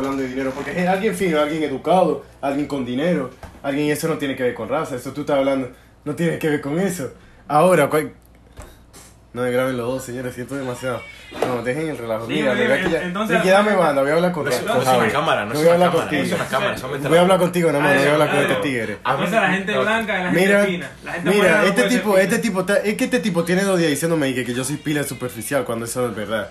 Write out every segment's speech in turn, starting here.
hablando de dinero, porque es alguien fino, alguien educado, alguien con dinero, alguien eso no tiene que ver con raza, eso tú estás hablando, no tiene que ver con eso. Ahora, no me graben los dos, señores, siento demasiado. No, dejen el relajo. Mira, dime, ¿verdad que ya? entonces- Ricky, dame banda, voy a hablar con, No no es una Javi. cámara, no No es a una cámara, es una cámara. Voy a la- hablar contigo, más, no voy a hablar con este tigre. Entonces la gente blanca y la gente Mira, fina. La gente mira, no este tipo, este tipo, es que este tipo tiene dos días diciéndome que, que yo soy pila superficial cuando eso no es verdad.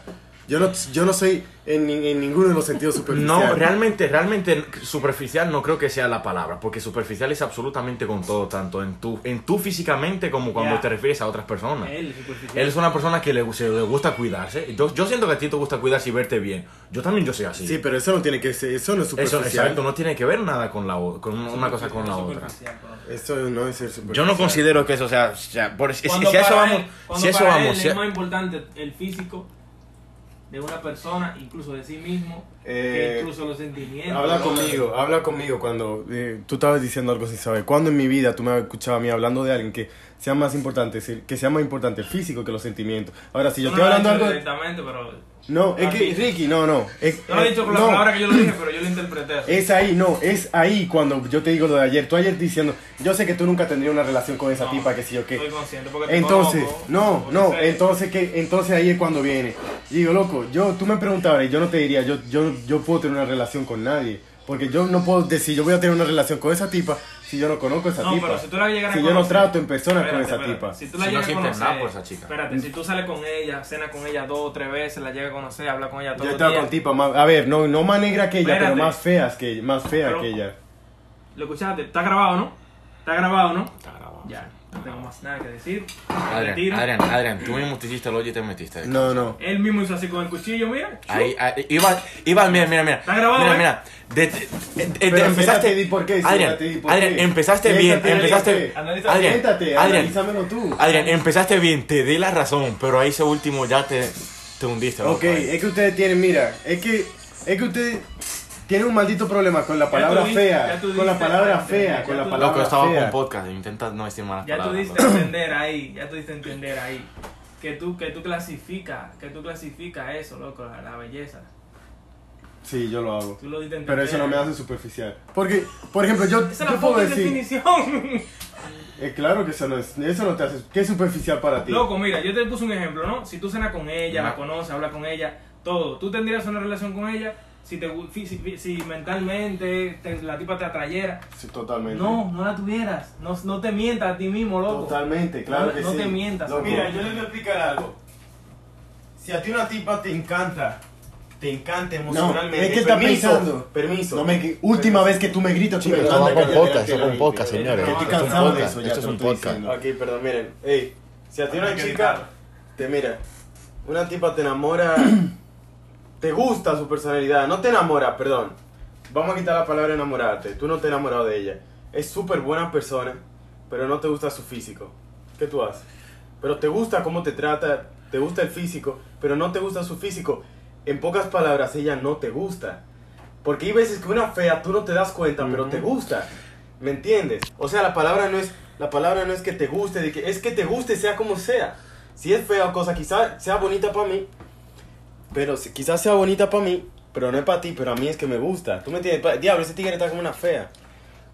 Yo no, yo no soy en, en ninguno de los sentidos superficial. No, realmente, realmente superficial no creo que sea la palabra, porque superficial es absolutamente con todo, tanto en tú, en tú físicamente como cuando Ya. te refieres a otras personas. Él. Él es una persona que le, se le gusta cuidarse. Yo, yo siento que a ti te gusta cuidarse y verte bien. Yo también yo soy así. Sí, pero eso no tiene que ser, eso no es Eso, superficial. exacto, no tiene que ver nada con la o- con una cosa con la otra. Eso no es ser superficial. Yo no considero que eso sea, sea- por, si, si eso vamos, él- si eso vamos, si es más importante el físico de una persona, incluso de sí mismo, Eh, que incluso los sentimientos. Habla conmigo, habla conmigo cuando eh, tú estabas diciendo algo sin saber. ¿Cuándo en mi vida tú me has escuchado a mí hablando de alguien que sea más importante, que sea más importante el físico que los sentimientos? Ahora, si yo estoy no lo hablando algo... directamente, pero. No, es que. Ricky, no, no. Es, No lo he dicho con la no. palabra que yo lo dije, pero yo lo interpreté así. Es ahí, no, es ahí cuando yo te digo lo de ayer. Tú ayer diciendo, yo sé que tú nunca tendrías una relación con esa No, tipa, que sí o qué. Estoy consciente porque te Entonces, conozco, no, no, entonces que entonces ahí es cuando viene. Y digo, loco, yo tú me preguntabas y yo no te diría, yo yo yo puedo tener una relación con nadie, porque yo no puedo decir, yo voy a tener una relación con esa tipa si yo no conozco a esa No, tipa. pero si tú la llegaras si a yo no conocer- trato en persona con esa espérate. tipa. Si tú la Si no llegas a sientes conocer, nada por esa chica. Espérate, si tú sales con ella, cenas con ella dos o tres veces, la llegas a conocer, hablas con ella Yo los estado días. con tipas más, a ver, no no más negra que ella, Espérate. pero más feas que más fea Pero- que ella. ¿Lo escuchaste? ¿Está grabado, no? ¿Está grabado, no? Está grabado. Ya, no tengo más nada que decir. Adrián. Adrián, Adrián, tú mismo te hiciste el hoyo y te metiste. No, no. Él mismo hizo así con el cuchillo, mira. Ahí, ahí, iba, iba, mira, mira, mira. ¿Está grabado, Mira, eh? mira. De- de- de- de- Pero empezaste. di por qué, Adrián, di por Adrián, qué. empezaste bien, empezaste. Analiza- Adrián, Siéntate, Adrián, analízamelo tú. Adrián, empezaste bien, te di la razón, pero ahí ese último ya te, te hundiste. Ok, es que ustedes tienen, mira, es que es que ustedes tienen un maldito problema con la Ya palabra tú diste- fea, ya tú con la diste palabra fea, ya con la tú- palabra Loco, estaba fea. con podcast, intenta no decir malas Ya tú palabras. diste a loco. entender ahí, ya tú diste entender ahí. Que tú, que tú clasificas, que tú clasificas eso, loco, la, la belleza. Sí, yo lo hago. Tú lo diste entender. Pero eso no me hace superficial. Porque, por ejemplo, yo, Esa es yo la puedo decir, definición. eh, claro que eso no es, eso no te hace, ¿qué es superficial para ti? Loco, mira, yo te puse un ejemplo, ¿no? Si tú cenas con ella, la Ma- conoces, hablas con ella, todo. ¿Tú tendrías una relación con ella si, te, si, si mentalmente te- la tipa te atrayera? Sí, totalmente. No, no la tuvieras. No, no te mientas a ti mismo, loco. Totalmente, claro No- que no sí. te mientas, Loco. Mira, yo les voy a explicar algo. Si a ti una tipa te encanta, te encanta emocionalmente. es que está permiso, pensando. Permiso. No me, última vez que tú me gritas, Chicos, va a con podcast, con podcast, señores. Estoy cansado de eso ya. esto es un podcast. Ok, perdón, miren. Ey, si a ti una chica te mira, una tipa te enamora, te gusta su personalidad, no te enamora, perdón. Vamos a quitar la palabra enamorarte. Tú no te has enamorado de ella. Es súper buena persona, pero no te gusta su físico. ¿Qué tú haces? Pero te gusta cómo te trata, te gusta el físico, pero no te gusta su físico. En pocas palabras, ella no te gusta. Porque hay veces que una fea tú no te das cuenta, pero te gusta. ¿Me entiendes? O sea, la palabra no es la palabra no es que te guste, de que es que te guste sea como sea. Si es fea o cosa, quizás sea bonita para mí, pero si- quizás sea bonita para mí, pero no es para ti, pero a mí es que me gusta. ¿Tú me entiendes? Diablo, ese tigre está como una fea.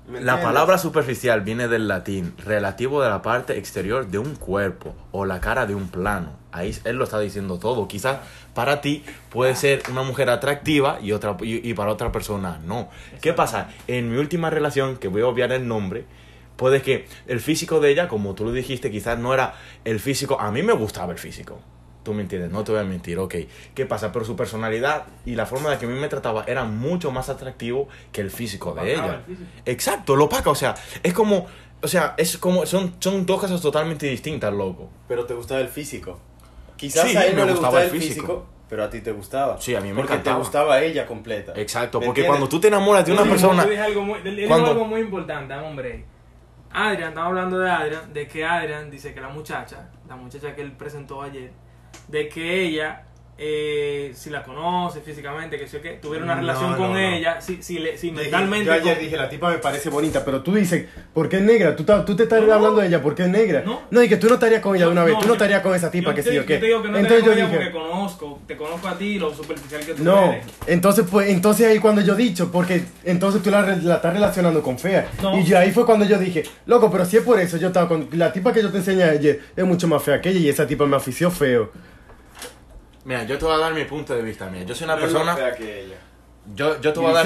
¿Me La palabra superficial viene del latín, relativo de la parte exterior de un cuerpo o la cara de un plano. Ahí él lo está diciendo todo. Quizás para ti puede ser una mujer atractiva y, otra, y, y para otra persona no. ¿Qué pasa? En mi última relación, que voy a obviar el nombre, puede que el físico de ella, como tú lo dijiste, quizás no era el físico. A mí me gustaba el físico. Tú me entiendes, no te voy a mentir, ok. ¿Qué pasa? Pero su personalidad y la forma de que a mí me trataba era mucho más atractivo que el físico de ella. el físico. Exacto, lo opaca, o sea, es como, o sea, es como, son, son dos cosas totalmente distintas, loco. Pero te gustaba el físico. Quizás Sí, a él me no le gustaba gustaba el físico. físico, pero a ti te gustaba. Sí, a mí me Porque encantaba. te gustaba ella completa. Exacto, ¿Me porque entiendes? cuando tú te enamoras de una Tú persona, dijiste algo muy, él dijo Cuando- algo muy importante, hombre. Adrian, estamos hablando de Adrian, de que Adrian dice que la muchacha, la muchacha que él presentó ayer, de que ella eh, si la conoce físicamente, que sé qué, tuviera una relación no, con no. ella, si, si, le, si mentalmente... Yo ayer con- dije, la tipa me parece bonita, pero tú dices, ¿por qué es negra? Tú, tú te estás hablando de ella, ¿por qué es negra? No. y que tú no estarías con ella de una vez, tú no estarías con esa tipa, yo que sí o yo qué. te digo que no entonces yo dije, porque conozco, te conozco a ti, lo superficial que tú no, eres. entonces pues, entonces ahí cuando yo he dicho, porque entonces tú la, la estás relacionando con fea. Y yo ahí fue cuando yo dije, loco, pero si es por eso, yo estaba con, la tipa que yo te enseñé ayer es mucho más fea que ella y esa tipa me afició feo. Mira, yo te voy a dar mi punto de vista. Mira, yo soy una persona. fea que ella. Yo, yo te voy a dar.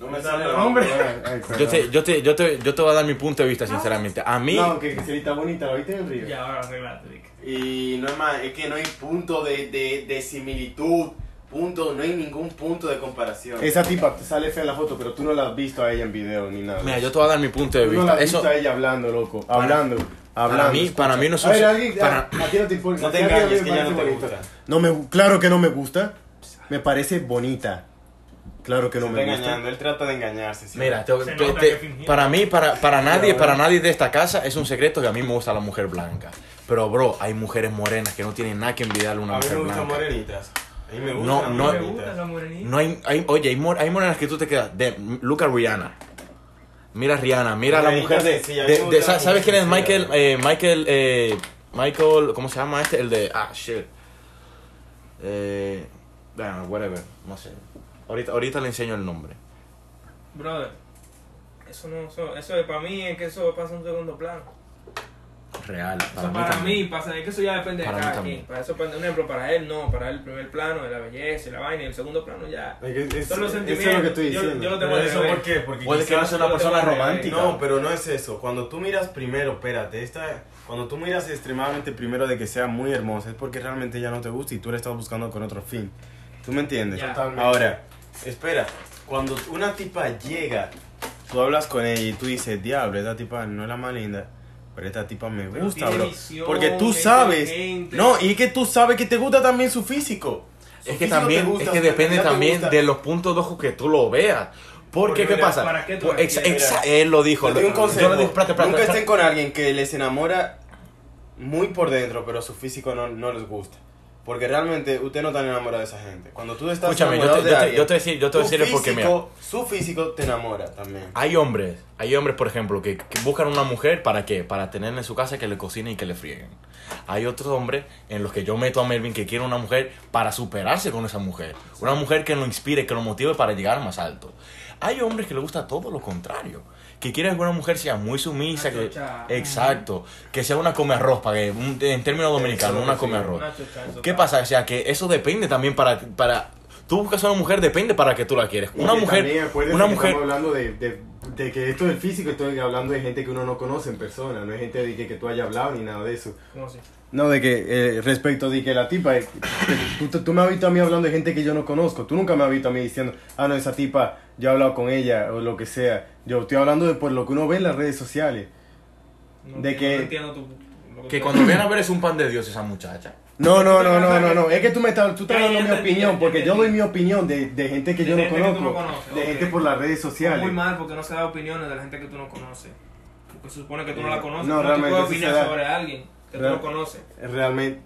No me sale el nombre. Yo te, yo, te, yo, te, yo te voy a dar mi punto de vista, sinceramente. A mí. No, que Griseli está bonita, ¿la viste en el río? Ya, ahora arreglate. Y no es más, es que no hay punto de, de, de similitud. Punto, no hay ningún punto de comparación. Esa tipa te sale fea en la foto, pero tú no la has visto a ella en video ni nada. Mira, yo te voy a dar mi punto de Tú no la vista. has Eso, visto a ella hablando, loco. Hablando. Hablando. para mí, escucha. para mí no es A un. ver, alguien, para- a, a ti no te importa. No te a a mí engañes, me que ya no te bonita. gusta. No me, claro que no me gusta. Me parece bonita. Claro que no Se me está gusta. engañando, él trata de engañarse. ¿sí? Mira, te- te- te- para mí, para, para nadie, Ya, para nadie de esta casa es un secreto que a mí me gusta la mujer blanca. Pero, bro, hay mujeres morenas que no tienen nada que envidiarle a una a mí mujer me gustan blanca. morenitas. A mí me gustan No, no- morenitas. No hay, hay- oye, hay, hay morenas que tú te quedas. De, Luca Rihanna. Mira a Rihanna, mira a la mujer de. a de- ¿Sabes quién es Michael? eh, Michael, eh, Michael, ¿cómo se llama este? El de. Ah, shit. Eh, bueno, whatever, no sé. Ahorita, ahorita le enseño el nombre. Brother, eso no, eso, eso es para mí es que eso pasa en un segundo plano. Real. Para, Para, eso mí para mí pasa, es que eso ya depende Para de cada quien. Para eso, por ejemplo, para él no, para él el primer plano de la belleza y la vaina y el segundo plano ya. Es es- Son los eso es sentimientos. lo que estoy Yo- diciendo. yo lo tengo Pero eso. ¿por qué? Porque Puede que no sea una yo persona romántica. No, pero no es eso. Cuando tú miras primero, espérate, esta, cuando tú miras extremadamente primero de que sea muy hermosa, es porque realmente ya no te gusta y tú la estás buscando con otro fin. ¿Tú me entiendes? Totalmente. Ahora, espera, cuando una tipa llega, tú hablas con ella y tú dices, diablo, esta tipa no es la más linda. Pero esta tipa me Pero gusta, bro. visión, Porque tú es sabes. No, y es que tú sabes que te gusta también su físico. Su Es que físico también, gusta, es que depende también de los puntos de ojo que tú lo veas. Porque, Porque ¿qué mira, pasa? ¿para qué tú Pues, él lo dijo. Un lo- consejo. Yo le dije, espérate, espérate, Nunca estén con alguien que les enamora muy por dentro, pero su físico no, no les gusta. Porque realmente usted no está enamorado de esa gente. Cuando tú estás Escúchame, yo enamorado te- de yo te- yo te decir- yo te porque, mira. Su físico te enamora también. Hay hombres, hay hombres, por ejemplo, que, que buscan una mujer para qué? Para tener en su casa que le cocinen y que le frieguen. Hay otros hombres en los que yo meto a Melvin que quiere una mujer para superarse con esa mujer. Una mujer que lo inspire, que lo motive para llegar más alto. Hay hombres que le gusta todo lo contrario. Que quieren que una mujer sea muy sumisa. Que, exacto. Que sea una come arroz, para que, un- en términos dominicanos, una come arroz. ¿Qué pasa? O sea, que eso depende también para... para Tú buscas a una mujer, depende para que tú la quieres. Una mujer, una que mujer, Estamos hablando de, de, de que esto del físico, estoy hablando de gente que uno no conoce en persona, no es gente de que, que tú hayas hablado ni nada de eso. ¿Cómo así? No, de que eh, respecto de que la tipa, eh, que tú, tú me has visto a mí hablando de gente que yo no conozco, tú nunca me has visto a mí diciendo, ah, no, esa tipa, yo he hablado con ella o lo que sea. Yo estoy hablando de por lo que uno ve en las redes sociales. No De entiendo- que- no entiendo tu- que cuando vienen a ver es un pan de Dios esa muchacha. No, no, no, no, no, no, es que tú me estás, tú estás dando mi opinión, porque yo doy mi opinión de, de gente que yo no conozco, de gente por las redes sociales. Muy mal porque no se da opiniones de la gente que tú no conoces. Porque se supone que tú no la conoces. No, realmente puedes opinar sobre alguien que tú no conoces. realmente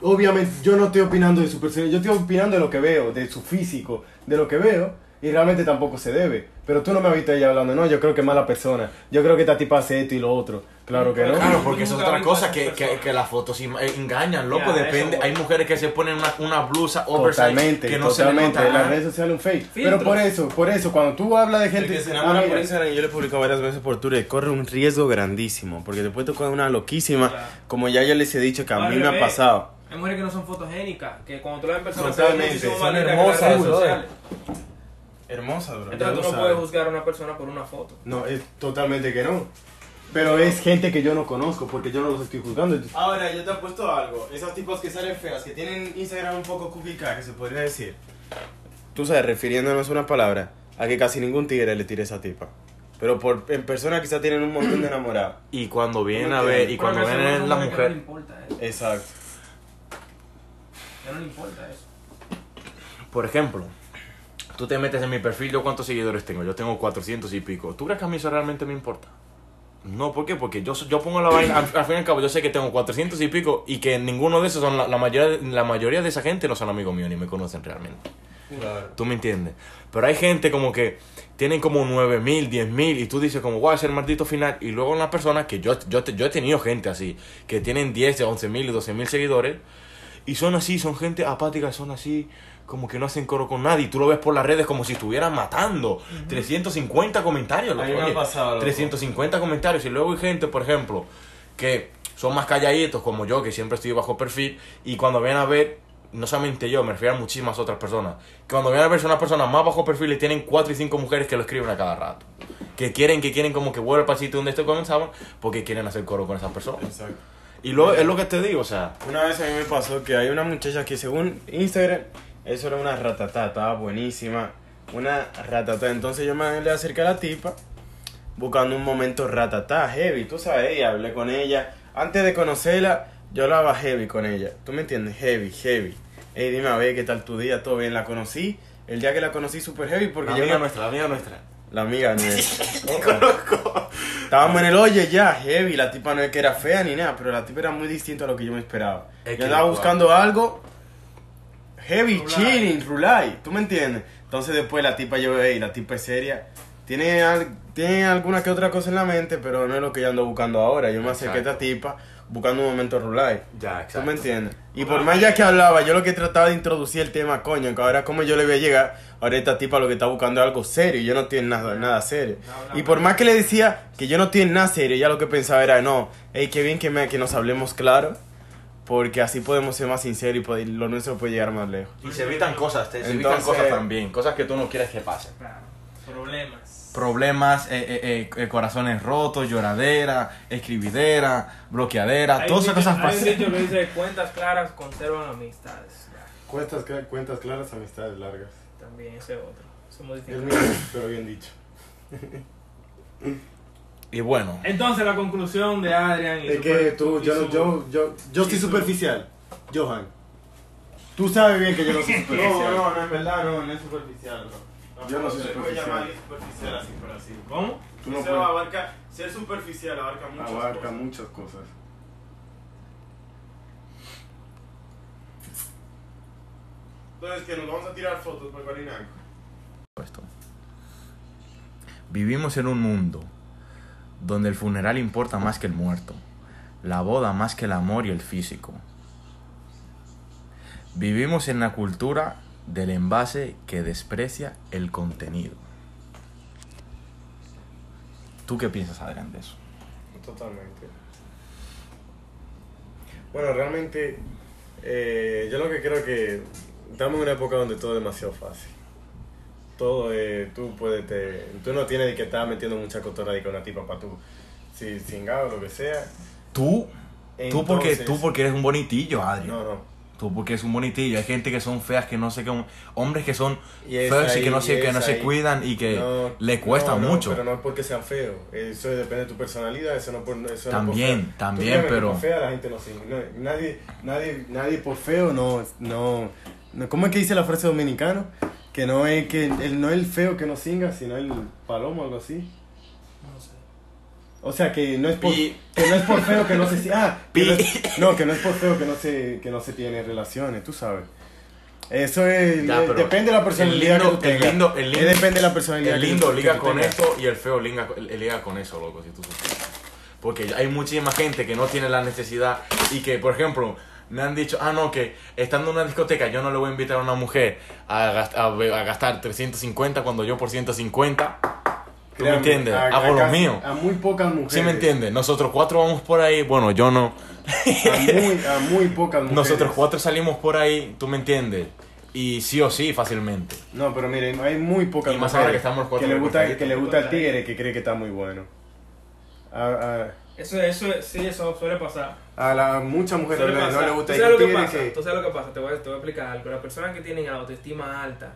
obviamente yo no estoy opinando de su personalidad yo estoy opinando de lo que veo de su físico de lo que veo y realmente tampoco se debe. Pero tú no me has visto ella hablando no yo creo que es mala persona. Yo creo que esta tipa hace esto y lo otro. Claro que no. Claro, porque eso es otra viste a cosa que, que, que las fotos eh, engañan, loco, Ya, depende. eso, Hay mujeres que se ponen una, una blusa oversize totalmente que no se le totalmente. nota en las redes sociales un fake. Filtros. pero por eso por eso cuando tú hablas de gente se Ah, por Instagram, y yo le he publicado varias veces por Twitter, corre un riesgo grandísimo, porque después te coge una loquísima, como ya yo les he dicho que a mí me ha pasado. Hay mujeres que no son fotogénicas, que cuando tú la ves en persona Totalmente, se son las hermosas. Hermosa, bro. Entonces tú no sabes. puedes juzgar a una persona por una foto. no es totalmente que no pero es gente que yo no conozco porque yo no los estoy juzgando Ahora, yo te he puesto algo. Esas tipos que salen feas, que tienen Instagram un poco cookie que se podría decir. Tú sabes, refiriéndonos a una palabra, a que casi ningún tigre le tire a esa tipa. Pero por, en persona quizás tienen un montón de enamorados. Y cuando vienen a ver, y cuando vienen son la hombres que No le importa eso. Exacto. Ya no le importa eso. por ejemplo, tú te metes en mi perfil, yo cuántos seguidores tengo, yo tengo 400 y pico. ¿Tú crees que a mí eso realmente me importa? No, ¿por qué? Porque yo, yo pongo la vaina, al, al fin y al cabo, yo sé que tengo 400 y pico y que ninguno de esos son, la, la mayoría, la mayoría de esa gente no son amigos míos ni me conocen realmente. Claro. ¿Tú me entiendes? Pero hay gente como que tienen como 9 mil, 10 mil y tú dices como, guau, es el maldito final. Y luego una persona que yo, yo, yo he tenido gente así, que tienen 10, 11 mil y 12 mil seguidores y son así, son gente apática, son así, como que no hacen coro con nadie. Y tú lo ves por las redes como si estuvieran matando. 350 comentarios. Loco, oye, pasado, loco. 350 comentarios. Y luego hay gente, por ejemplo, que son más calladitos como yo, que siempre estoy bajo perfil. Y cuando ven a ver, no solamente yo, me refiero a muchísimas otras personas. Que cuando ven a ver son unas personas más bajo perfil y tienen 4 y 5 mujeres que lo escriben a cada rato. Que quieren, que quieren como que vuelva el sitio donde esto comenzaban porque quieren hacer coro con esas personas. Exacto. Y lo, es lo que te digo, o sea, Una vez a mí me pasó que hay una muchacha que según Instagram, eso era una ratatá, estaba buenísima. Una ratatá. Entonces yo me le acerqué a la tipa buscando un momento ratatá, heavy. Tú sabes, y hablé con ella. Antes de conocerla, yo hablaba heavy con ella. ¿Tú me entiendes? Heavy, heavy. Ey, dime a ver qué tal tu día, todo bien. La conocí. El día que la conocí, super heavy porque la amiga me- nuestra, la amiga nuestra. La amiga nuestra. Estábamos en el oye ya, heavy. La tipa no es que era fea ni nada, pero la tipa era muy distinta a lo que yo me esperaba. Es yo andaba buscando algo heavy, Rulay. chilling, rulay. ¿Tú me entiendes? Entonces después la tipa yo, hey, la tipa es seria. Tiene, al- tiene alguna que otra cosa en la mente, pero no es lo que yo ando buscando ahora. Yo me acerqué a esta tipa buscando un momento rulay. Ya, ¿Tú me entiendes? Y por más ya que hablaba, yo lo que trataba de introducir el tema, coño, que ahora como yo le voy a llegar, ahora esta tipa lo que está buscando es algo serio, yo no tiene nada, nada serio. Y por más que le decía que yo no tiene nada serio, ya lo que pensaba era, no, hey, qué bien que, me, que nos hablemos claro, porque así podemos ser más sinceros y poder- lo nuestro puede llegar más lejos. Y se evitan cosas, te- se Entonces- evitan cosas también, cosas que tú no quieres que pasen. Claro. Problemas. Problemas, eh, eh, eh, eh, corazones rotos, lloradera, escribidera, bloqueadera, Hay todas esas cosas Hay un pasan. dicho que dice cuentas claras conservan amistades. Cuentas, cuentas claras, amistades largas. También ese otro. Se modifica. El mío, pero bien dicho. Y bueno, Entonces la conclusión de Adrian y Es que tú, y yo, su- yo, yo, yo soy superficial. Johan. Tú sabes bien que yo no soy superficial. no, no, en verdad no, no es superficial, bro. Yo no soy superficial. superficial así por así. ¿Cómo? Tú no Eso puedes- abarca, ser superficial abarca muchas Abarca cosas. muchas cosas. Entonces, que nos vamos a tirar fotos por Guarinaco. esto. Vivimos en un mundo donde el funeral importa más que el muerto, la boda más que el amor y el físico. Vivimos en la cultura del envase que desprecia el contenido. ¿Tú qué piensas, Adrián, de eso? Totalmente. Bueno, realmente, eh, yo lo que creo que estamos en una época donde todo es demasiado fácil. Todo, eh, tú puedes, te, tú no tienes que estar metiendo mucha cotorra de con una tipa para tú, si cingado lo que sea. Tú, tú porque, Entonces- tú porque eres un bonitillo, Adrián. No, no. Tú porque es un bonitillo. Hay gente que son feas, que no sé qué. Hombres que son Y feos y ahí, que no, se, y que no es se ahí. cuidan y que No, le cuesta no, mucho. pero no es porque sean feos. Eso depende de tu personalidad. Eso no por, eso no por También, también, Tú pero- por fea la gente no nadie, Nadie, nadie por feo no, no, no. ¿Cómo es que dice la frase dominicana? Que no es que el, no es el feo que no singa, sino el palomo, algo así. No sé. O sea, que no es por, Pi. que no es por feo que no se ah, que no, es, no, que no es por feo que no se que no se tiene relaciones, tú sabes. Eso es Ya, eh, depende de la personalidad el lindo- que tú el lindo- el lindo- Eh, depende de la personalidad El que lindo tú- que liga tú con tengas. esto y el feo liga, liga con eso, loco, si tú supieras. Porque hay muchísima gente que no tiene la necesidad y que, por ejemplo, me han dicho, ah, no, que estando en una discoteca yo no le voy a invitar a una mujer a, gast- a a gastar 350 cuando yo por 150. ¿Tú me Créame, entiendes? a- Hago lo mío. A muy pocas mujeres. ¿Sí me entiendes? Nosotros cuatro vamos por ahí, bueno, yo no. A muy, a muy pocas mujeres. Nosotros cuatro salimos por ahí, ¿tú me entiendes? Y sí o sí, fácilmente. No, pero miren, hay muy pocas Y más mujeres ahora que estamos cuatro le gusta, que le gusta el tigre que cree que está muy bueno. A, Eso, eso, sí, eso suele pasar. a, a la, muchas mujeres Suele no, pasar. le gusta ¿Tú el sabes lo que pasa? que... ¿Tú sabes lo que pasa? Te voy, a, te voy a explicar algo. Las personas que tienen la autoestima alta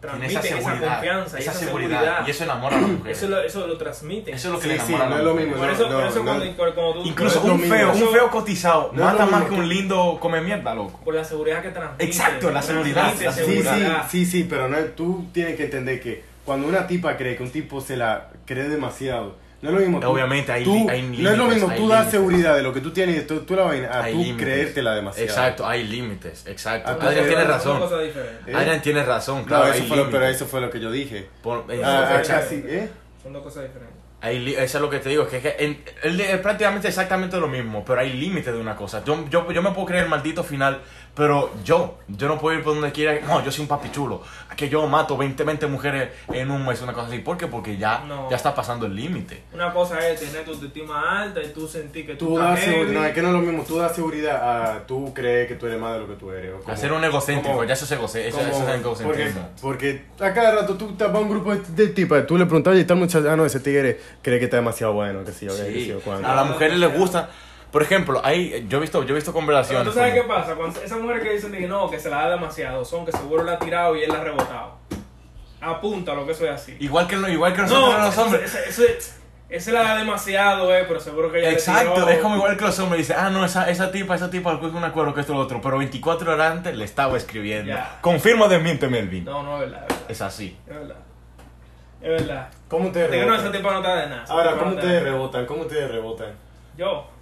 transmiten Tiene esa, confianza, esa, seguridad. Y eso enamora a las mujeres. Eso lo, eso lo transmiten. Eso es lo que Sí, le sí, enamora a no es lo mujeres. mismo. por eso, no, por eso no. cuando, cuando tú... Incluso No un feo, un feo cotizado No mata más que un lindo come mierda, loco. Por la seguridad que transmite. Exacto, la seguridad, la Sí, seguridad. sí, seguridad. sí, sí, pero no, tú tienes que entender que cuando una tipa cree que un tipo se la cree demasiado, No es lo mismo. tú- Obviamente, hay tú- hay No es lo límites, mismo tú das límites. seguridad de lo que tú tienes y tú, tú la vaina a Hay tú límites. creértela demasiado. Exacto, hay límites, exacto. Adrián pero- tiene Son razón. cosas diferentes. ¿Eh? Adrián tiene razón, No, claro. eso hay fue lo, pero límites. eso fue lo que yo dije. Por- eh, Ah, ah, casi, ¿eh? Son dos cosas diferentes. Hay eso es lo que te digo, es que, que en- él es prácticamente exactamente lo mismo, pero hay límites de una cosa. Yo, yo, yo me puedo creer el maldito final, pero yo, yo no puedo ir por donde quiera. No, yo soy un papi chulo. Que yo mato 20, 20 mujeres en un mes, una cosa así. ¿Por qué? Porque ya, No. ya está pasando el límite. Una cosa es tener tu autoestima alta y tú sentir que tú, Tú estás das no, es que no es lo mismo, tú das seguridad a tú creer que tú eres más de lo que tú eres. como- Hacer un egocéntrico, como- ya eso es egocéntrico. Eso, eso es porque, egocentrismo. porque a cada rato tú tapas un grupo de, de tipas, tú le preguntas, oye, tal muchacho, ah, no, ese tigre cree que está demasiado bueno, que sí, que sí, Sí. o. A las mujeres les gusta. Por ejemplo, hay, yo he visto, yo he visto Pero conversaciones. tú sabes qué pasa, cuando esas mujeres que dicen que no, que se la da demasiado, son que seguro la ha tirado y él la ha rebotado. Apunta lo que eso es así. Igual que, igual que nosotros No, los hombres. ese, ese, ese la da demasiado, eh, pero seguro que ella le Exacto, tiró. es como igual que los hombres dicen, ah, no, esa, esa tipa, esa tipa es un acuerdo que esto lo otro, pero 24 horas antes le estaba escribiendo. Confirma de mí, Melvin. No, no es verdad, es verdad. Es así. Es verdad. Es verdad. ¿Cómo ustedes Te que no, ese rebotan? tipo no está de nada. Ahora, ¿cómo ustedes rebotan? ¿Cómo ustedes rebotan? Yo.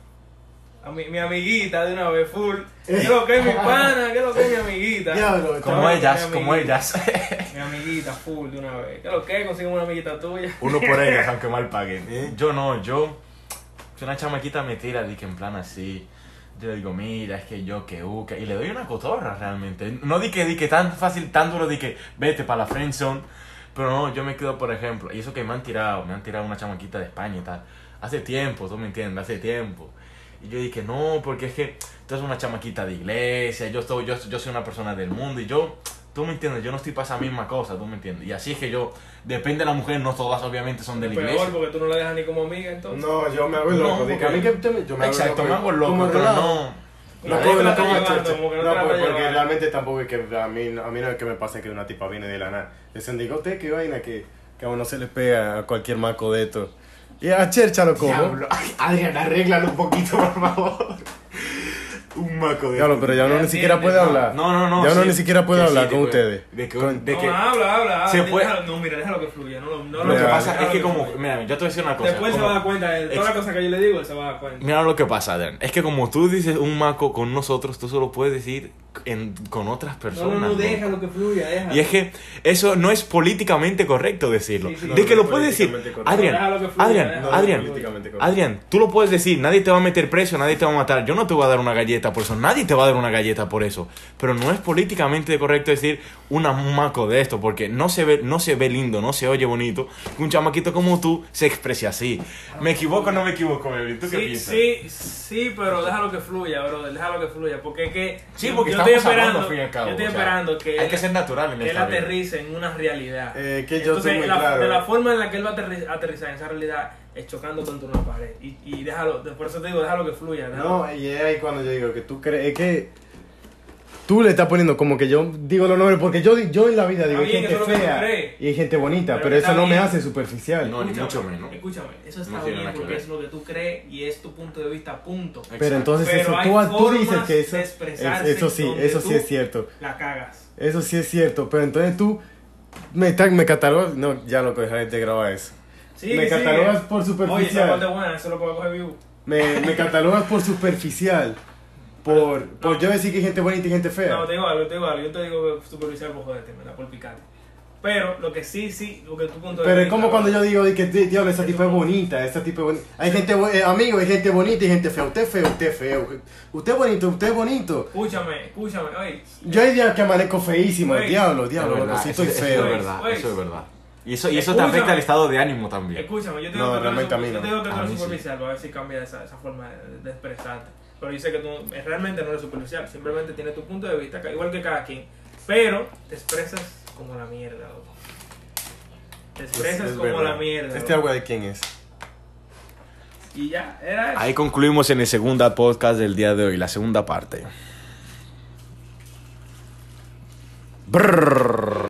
A mi, mi amiguita de una vez full. ¿Qué es lo que es mi pana? ¿Qué es lo que es mi amiguita? Diablo, Como ellas, como ellas. Mi amiguita full de una vez. ¿Qué es lo que es? Consigo una amiguita tuya. Uno por ellas, aunque mal paguen. Yo no, yo. Si una chamaquita me tira, di que en plan así. Yo le digo, mira, es que yo que uca. Y le doy una cotorra realmente. No di que, di que tan fácil, tan duro, di que vete para la friendzone. Pero no, yo me quedo, por ejemplo. Y eso que me han tirado, me han tirado una chamaquita de España y tal. Hace tiempo, tú me entiendes, hace tiempo. Y yo dije, no, porque es que tú eres una chamaquita de iglesia, yo, estoy, yo, yo soy una persona del mundo y yo, tú me entiendes, yo no estoy para esa misma cosa, tú me entiendes. Y así es que yo, depende de la mujer, no todas obviamente son de la Peor iglesia. porque tú no la dejas ni como amiga entonces. No, yo me hago el No, loco. di que a mí que porque- usted me- yo me hago el Exacto, loco. me hago el loco, Como pero no. No, no no pues, porque llevando. realmente tampoco es que a mí, a mí no es que me pase que una tipa viene de la nada. Es en digo, usted qué vaina que, que a uno se le pega a cualquier maco de esto. Y a Chercha lo. Diablo. Ay, Adrián, arréglalo un poquito, por favor. un maco de. Diablo, pero ya uno ni siquiera puede no. hablar. No, no, no. Ya uno sí. ni siquiera puede Que hablar sí, con de- ustedes. De que. Con- de no, habla, habla. Se habla. puede- Déjalo- no, mira, déjalo que fluya. No, no, no, Lo que Real. pasa es que como, fluya. mira, yo te voy a decir una cosa. Después se como- va a dar cuenta de toda Ex- la cosa que yo le digo, él se va a dar cuenta. Mira lo que pasa, Adrián. Es que como tú dices un maco con nosotros, tú solo puedes decir en- con otras No, personas. no, no, ¿no? déjalo que fluya, déjalo. Y es que eso no es políticamente correcto decirlo. Sí, sí. de que No, lo no puedes es decir. correcto. Que fluya, que correcto. Adrián, tú lo puedes decir. Nadie te va a meter preso, nadie te va a matar. Yo no te voy a dar una galleta por eso. Nadie te va a dar una galleta por eso. Pero no es políticamente correcto decir una un maco de esto, porque no se ve, no se ve lindo, no se oye bonito que un chamaquito como tú se exprese así. ¿Me equivoco o no me equivoco, Melvin? ¿Tú qué Sí, piensas? sí, sí, pero déjalo que fluya, brother, déjalo que fluya, porque es que Sí, porque yo estoy esperando, al fin y al cabo, yo estoy o sea, esperando que Hay él, que ser natural en que él esta vida. aterrice en una realidad. Eh, que yo Entonces, soy muy la- claro. de la forma en la que él va a aterri- aterrizar en esa realidad es chocando contra una pared. Y, y déjalo, por eso te digo, déjalo que fluya. déjalo. No, y es ahí cuando yo digo que tú crees, es que tú le estás poniendo como que yo digo los nombres, porque yo, yo en la vida digo hay bien, gente eso es lo que tú fea y hay gente bonita, Pero pero, eso está no me bien. hace superficial. No, ni Escúchame, mucho menos. Escúchame, eso está No tiene bien nada que porque ver. es lo que tú crees y es tu punto de vista, punto. Pero entonces Pero eso, hay tú, tú dices formas que eso, de es- eso sí, donde eso sí tú- es cierto. La cagas. Eso sí es cierto, pero entonces tú me, me catalogas, no, ya lo dejaré de grabar eso. Sí, me sí. catalogas por Oye, esa superficial. parte buena, eso es lo a coger vivo. Me, me catalogas por superficial. Por, por yo decir que hay gente bonita y gente fea. No, te digo algo, te digo algo. Yo te digo supervisar por joderte, me da por picarte. Pero lo que sí, sí, lo que tu punto de Pero es como cuando yo digo que di- diablo, esa tipa es bonita, esa tipa es bonita. Hay gente, bu- eh, amigo, hay gente bonita y gente fea. Usted es feo, usted es feo. Usted es bonito, usted es bonito. Escúchame, escúchame, oye. Yo hay días que amanezco feísimo, Güey. diablo, diablo, verdad, sí eso, estoy eso feo. es verdad, Güey. eso es verdad. Y eso, y eso te afecta el estado de ánimo también. Escúchame, yo te No, que tú realmente a mí super- yo no. que tú A sí. ver si cambia esa, esa forma de, de expresarte. Pero yo sé que tú realmente no eres superficial, simplemente tienes tu punto de vista, igual que cada quien. Pero te expresas como la mierda, loco. Te expresas Es como verdad. la mierda. Este agua de quién es. Y ya, era eso. Ahí concluimos en el segundo podcast del día de hoy, la segunda parte. Brrr.